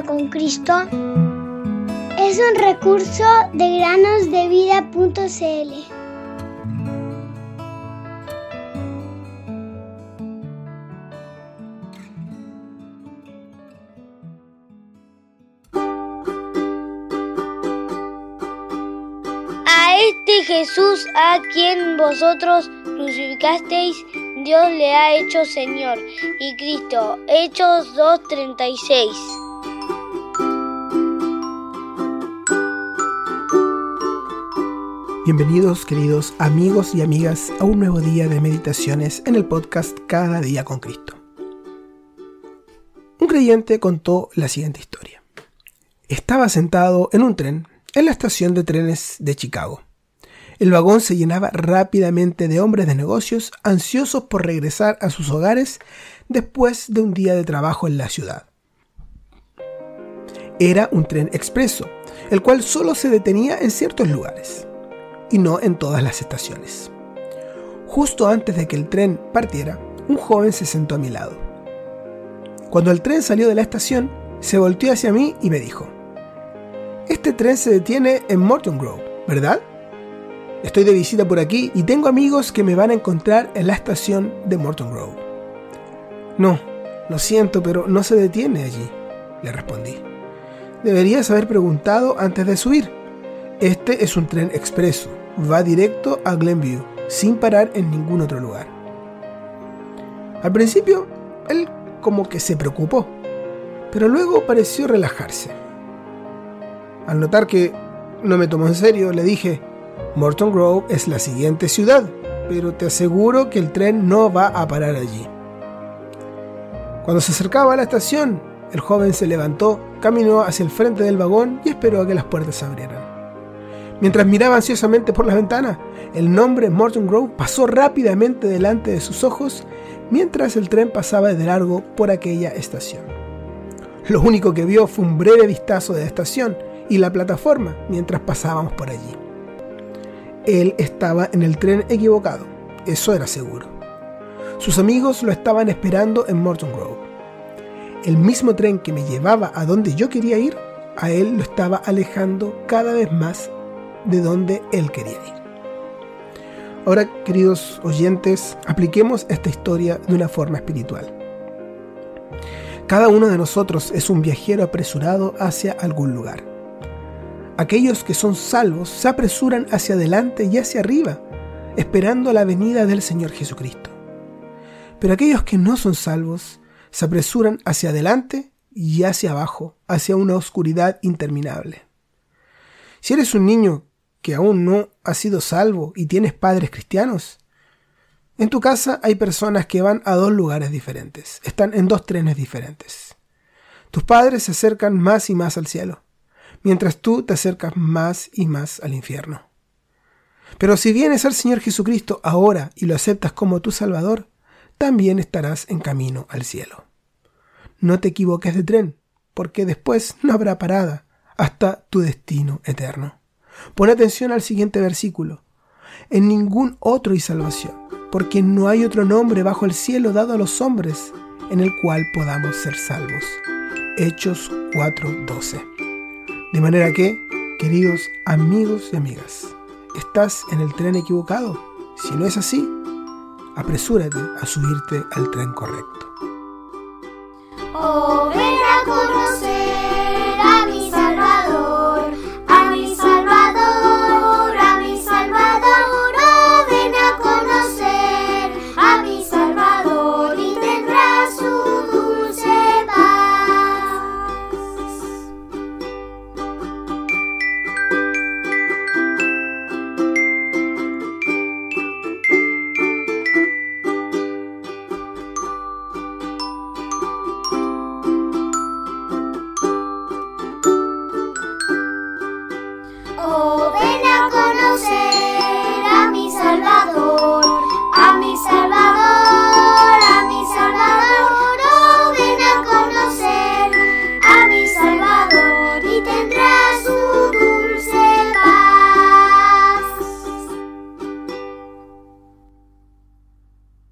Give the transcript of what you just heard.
con Cristo es un recurso de granosdevida.cl. A este Jesús a quien vosotros crucificasteis, Dios le ha hecho Señor y Cristo. Hechos 2.36. Bienvenidos queridos amigos y amigas a un nuevo día de meditaciones en el podcast Cada día con Cristo. Un creyente contó la siguiente historia. Estaba sentado en un tren en la estación de trenes de Chicago. El vagón se llenaba rápidamente de hombres de negocios ansiosos por regresar a sus hogares después de un día de trabajo en la ciudad. Era un tren expreso, el cual solo se detenía en ciertos lugares y no en todas las estaciones. Justo antes de que el tren partiera, un joven se sentó a mi lado. Cuando el tren salió de la estación, se volteó hacia mí y me dijo, Este tren se detiene en Morton Grove, ¿verdad? Estoy de visita por aquí y tengo amigos que me van a encontrar en la estación de Morton Grove. No, lo siento, pero no se detiene allí, le respondí. Deberías haber preguntado antes de subir. Este es un tren expreso, va directo a Glenview, sin parar en ningún otro lugar. Al principio, él como que se preocupó, pero luego pareció relajarse. Al notar que no me tomó en serio, le dije, Morton Grove es la siguiente ciudad, pero te aseguro que el tren no va a parar allí. Cuando se acercaba a la estación, el joven se levantó, caminó hacia el frente del vagón y esperó a que las puertas se abrieran. Mientras miraba ansiosamente por la ventana, el nombre Morton Grove pasó rápidamente delante de sus ojos mientras el tren pasaba de largo por aquella estación. Lo único que vio fue un breve vistazo de la estación y la plataforma mientras pasábamos por allí él estaba en el tren equivocado, eso era seguro. Sus amigos lo estaban esperando en Morton Grove. El mismo tren que me llevaba a donde yo quería ir, a él lo estaba alejando cada vez más de donde él quería ir. Ahora, queridos oyentes, apliquemos esta historia de una forma espiritual. Cada uno de nosotros es un viajero apresurado hacia algún lugar. Aquellos que son salvos se apresuran hacia adelante y hacia arriba, esperando la venida del Señor Jesucristo. Pero aquellos que no son salvos se apresuran hacia adelante y hacia abajo, hacia una oscuridad interminable. Si eres un niño que aún no ha sido salvo y tienes padres cristianos, en tu casa hay personas que van a dos lugares diferentes, están en dos trenes diferentes. Tus padres se acercan más y más al cielo mientras tú te acercas más y más al infierno. Pero si vienes al Señor Jesucristo ahora y lo aceptas como tu Salvador, también estarás en camino al cielo. No te equivoques de tren, porque después no habrá parada hasta tu destino eterno. Pon atención al siguiente versículo. En ningún otro hay salvación, porque no hay otro nombre bajo el cielo dado a los hombres en el cual podamos ser salvos. Hechos 4:12. De manera que, queridos amigos y amigas, estás en el tren equivocado. Si no es así, apresúrate a subirte al tren correcto. Oh, lado.